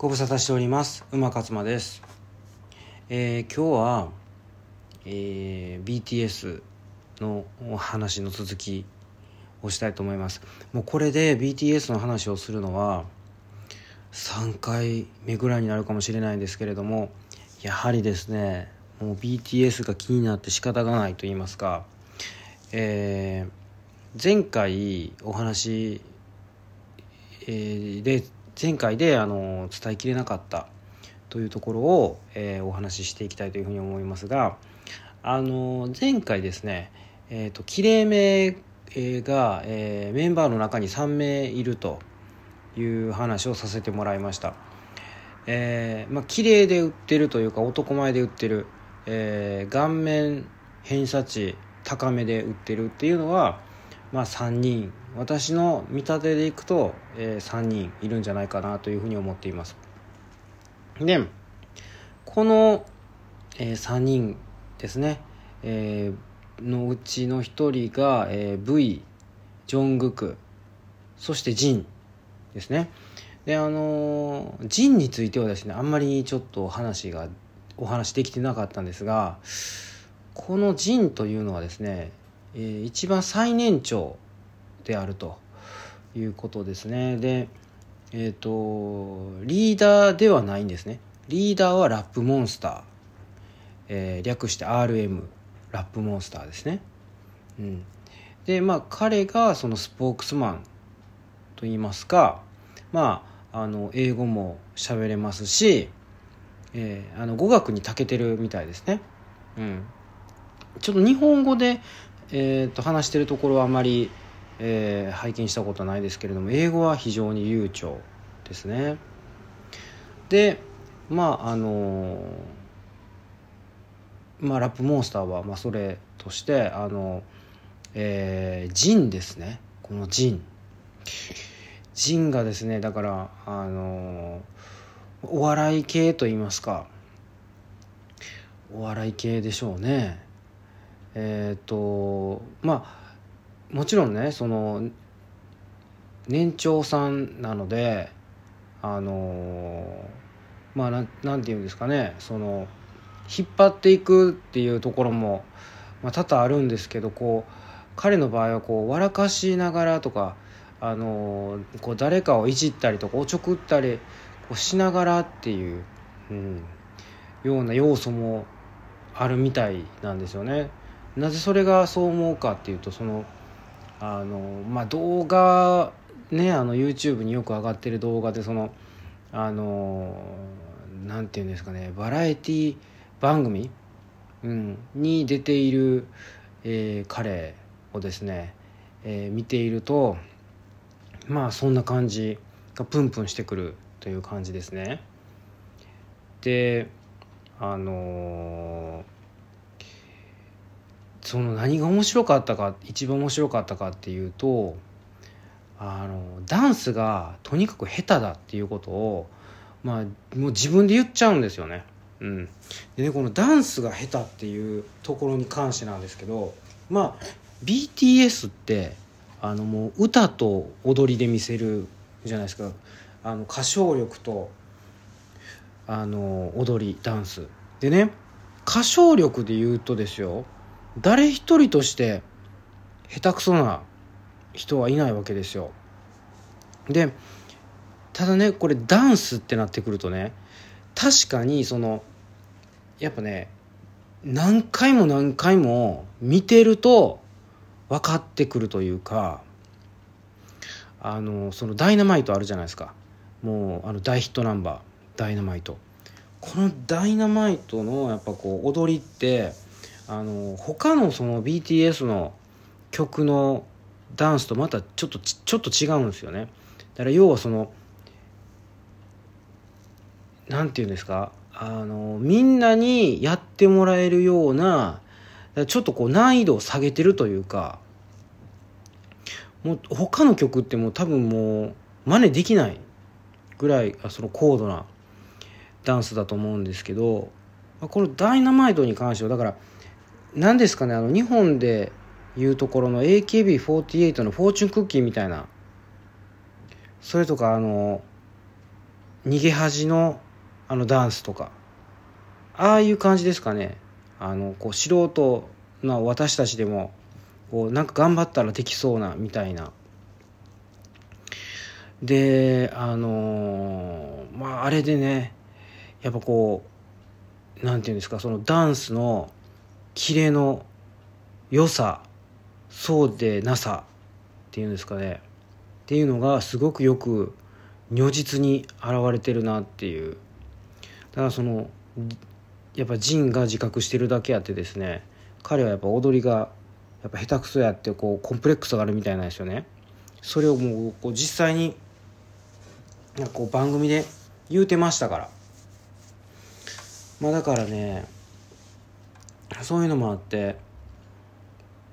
ご無沙汰しております。馬勝間です、えー今日は、えー BTS のお話の続きをしたいと思います。もうこれで BTS の話をするのは3回目ぐらいになるかもしれないんですけれどもやはりですねもう BTS が気になって仕方がないと言いますか、えー前回お話えーで前回であの伝えきれなかったというところを、えーお話ししていきたいというふうに思いますがあの前回ですね、えー、ときれいめが、えーメンバーの中に3名いるという話をさせてもらいました。えーまあ綺麗で売ってるというか男前で売ってる、えー顔面偏差値高めで売ってるっていうのはまあ3人。私の見立てでいくと、え3人いるんじゃないかなというふうに思っています。でこの、え3人ですね、えーのうちの1人が、えー V ジョングクそしてジンですね。であのジンについてはですねあんまりちょっと話がお話できてなかったんですがこのジンというのはですね、えー一番最年長であるということですね。でえっ、とリーダーではないんですね。リーダーはラップモンスター、えー略して RM ラップモンスターですね。うん。でまあ彼がそのスポークスマンといいますかまああの英語も喋れますし、えーあの語学に長けてるみたいですね。うん。ちょっと日本語で、えー、と話してるところはあまり、えー拝見したことないですけれども英語は非常に流暢ですね。でまああのまあラップモンスターは、まあ、それとしてあの、えージンですね。このジン。ジンがですねだからあのお笑い系と言いますか。お笑い系でしょうね。えっ、とまあもちろんねその年長さんなのであのまあなんなんて言うんですかねその引っ張っていくっていうところも、まあ、多々あるんですけどこう彼の場合はこう笑かしながらとかあのこう誰かをいじったりとかおちょくったりこうしながらっていう、うん、ような要素もあるみたいなんですよね。なぜそれがそう思うかっていうとそのあの、まあ、動画ねあの YouTube によく上がってる動画でそのあのなんていうんですかねバラエティ番組、うん、に出ている、えー彼をですね、えー見ているとまあそんな感じがプンプンしてくるという感じですね。であのその何が面白かったか一番面白かったかっていうとあのダンスがとにかく下手だっていうことをまあもう自分で言っちゃうんですよね。うん、でねこのダンスが下手っていうところに関してなんですけどまあ BTS ってあのもう歌と踊りで見せるじゃないですか。あの歌唱力とあの踊りダンス。でね歌唱力で言うとですよ。誰一人として下手くそな人はいないわけですよ。でただねこれダンスってなってくるとね確かにそのやっぱね何回も何回も見てると分かってくるというかあのそのダイナマイトあるじゃないですか。もうあの大ヒットナンバーダイナマイト。このダイナマイトのやっぱこう踊りってあの他のその BTS の曲のダンスとまたちょっとちょっと違うんですよね。だから要はそのなんて言うんですか？あのみんなにやってもらえるようなちょっとこう難易度を下げてるというかもう他の曲ってもう多分もう真似できないぐらいその高度なダンスだと思うんですけどこの「ダイナマイト」に関してはだから何ですかねあの日本でいうところの AKB48 の「フォーチュンクッキー」みたいなそれとかあの逃げ恥のあのダンスとかああいう感じですかね。あのこう素人の私たちでもこうなんか頑張ったらできそうなみたいな。であの、まああれでねやっぱこうなんていうんですかそのダンスのキレの良さそうでなさっていうんですかね。っていうのがすごくよく如実に現れてるなっていう。だからそのやっぱジンが自覚してるだけあってですね彼はやっぱ踊りがやっぱ下手くそやってこうコンプレックスがあるみたいなんですよね。それをもうこう実際になんかこう番組で言うてましたから。まあだからねそういうのもあって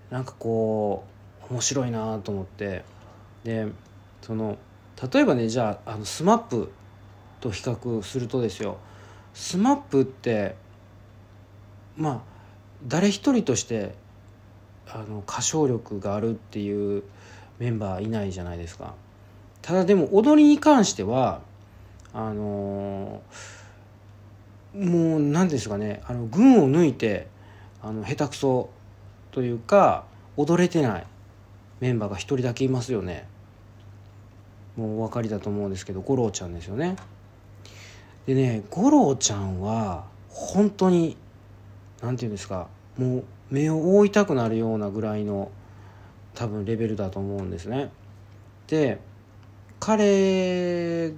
なんかこう面白いなと思って。でその例えばねじゃああの SMAP と比較するとですよ。SMAP ってまあ誰一人としてあの歌唱力があるっていうメンバーいないじゃないですか。ただでも踊りに関してはあのもう何ですかねあの群を抜いてあの下手くそというか踊れてないメンバーが一人だけいますよね。もうお分かりだと思うんですけど五郎ちゃんですよね。でね五郎ちゃんは本当に何て言うんですかもう目を覆いたくなるようなぐらいの多分レベルだと思うんですね。で彼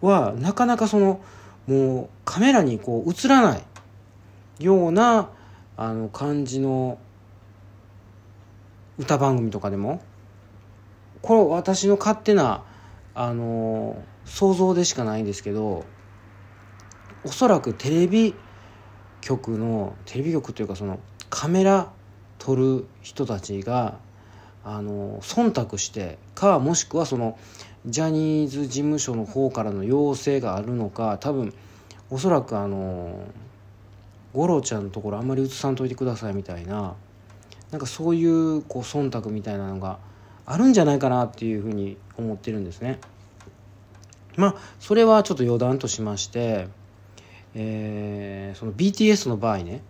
はなかなかそのもうカメラにこう映らないようなあの感じの歌番組とかでもこれ私の勝手なあの想像でしかないんですけどおそらくテレビ局のテレビ局というかそのカメラ撮る人たちがあの忖度してかもしくはそのジャニーズ事務所の方からの要請があるのか多分おそらくあの五郎ちゃんのところあんまり映さんといてくださいみたいななんかそういうこう忖度みたいなのがあるんじゃないかなっていうふうに思ってるんですね。まあそれはちょっと余談としまして、えー、その BTS の場合ね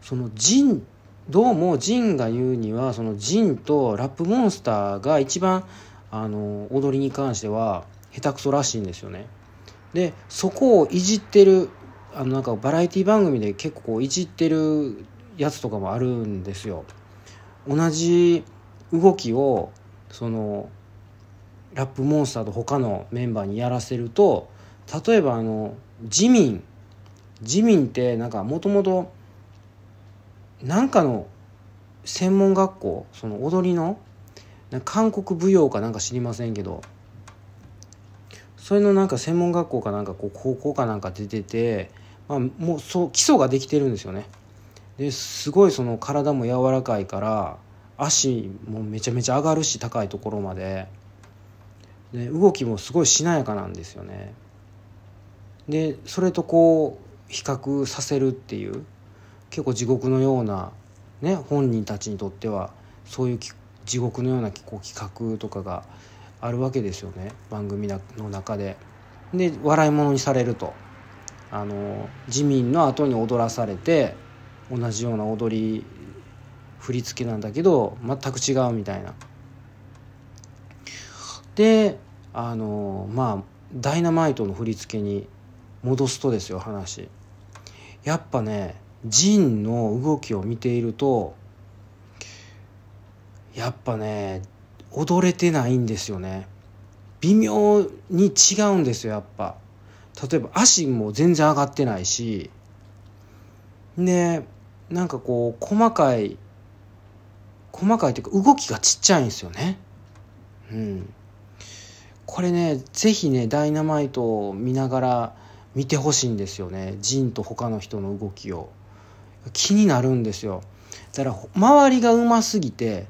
そのジンどうもジンが言うにはそのジンとラップモンスターが一番あの踊りに関しては下手くそらしいんですよね。でそこをいじってるあのなんかバラエティ番組で結構いじってるやつとかもあるんですよ。同じ動きをそのラップモンスターと他のメンバーにやらせると例えばあのジミンジミンってなんかもともとなんかの専門学校その踊りの韓国舞踊かなんか知りませんけどそれのなんか専門学校かなんかこう高校かなんか出てて、まあ、もうそう基礎ができてるんですよね。ですごいその体も柔らかいから足もめちゃめちゃ上がるし高いところまで。で動きもすごいしなやかなんですよね。でそれとこう比較させるっていう結構地獄のような、ね、本人たちにとってはそういう地獄のようなこう企画とかがあるわけですよね。番組の中で。で笑い物にされると。あの自民の後に踊らされて同じような踊り振り付けなんだけど全く違うみたいな。であのまあダイナマイトの振り付けに戻すとですよ話。やっぱねジンの動きを見ているとやっぱね踊れてないんですよね。微妙に違うんですよやっぱ。例えば足も全然上がってないしでなんかこう細かい細かいというか動きがちっちゃいんですよね。うん。これね是非ねダイナマイトを見ながら見てほしいんですよね。ジンと他の人の動きを。気になるんですよ。だから周りがうますぎて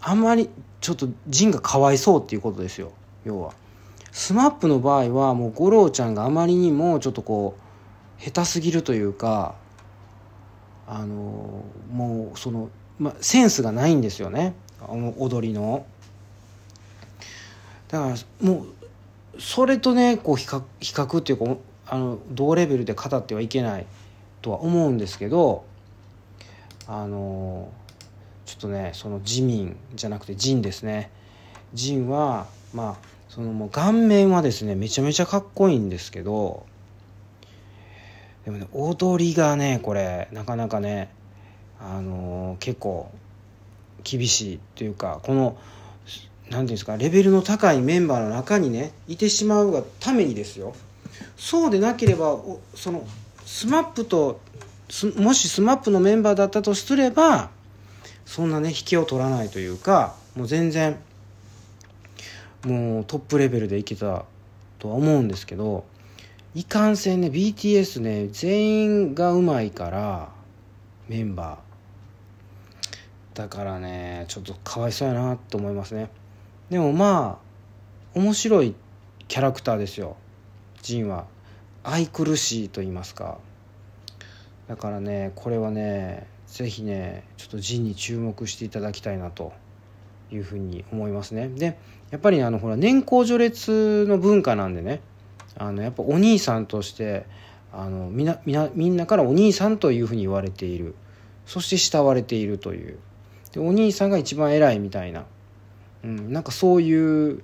あんまりちょっとジンがかわいそうっていうことですよ。要は。SMAP の場合はもう五郎ちゃんがあまりにもちょっとこう下手すぎるというかあのもうその、ま、センスがないんですよね。踊りの。だからもうそれとねこう比較比較っていうかあの同レベルで語ってはいけないとは思うんですけどあのちょっとねその自民じゃなくて人ですね。人はまあそのもう顔面はですねめちゃめちゃかっこいいんですけどでもね踊りがねこれなかなかねあのー、結構厳しいというかこの何ていうんですかレベルの高いメンバーの中にねいてしまうがためにですよ。そうでなければその SMAP ともし SMAP のメンバーだったとすればそんなね引きを取らないというかもう全然もうトップレベルでいけたとは思うんですけどいかんせんね BTS ね全員がうまいからメンバー。だからねちょっとかわいそうやなと思いますね。でもまあ面白いキャラクターですよ。ジンは。愛くるしいと言いますか。だからねこれはね是非ねちょっとジンに注目していただきたいなと。いうふうに思いますね。でやっぱりねあのほら年功序列の文化なんでねあのやっぱお兄さんとしてあのみなみなみんなからお兄さんというふうに言われている。そして慕われているという。でお兄さんが一番偉いみたいな、うん、なんかそういう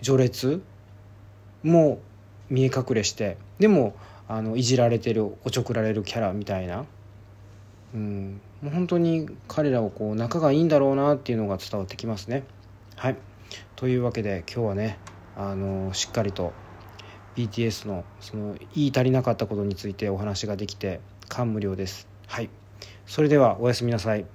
序列も見え隠れしてでもあのいじられてるおちょくられるキャラみたいな、うん、もう本当に彼らをこう仲がいいんだろうなっていうのが伝わってきますね。はいというわけで今日はねあのしっかりと BTS のその言い足りなかったことについてお話ができて感無量です。はいそれではおやすみなさい。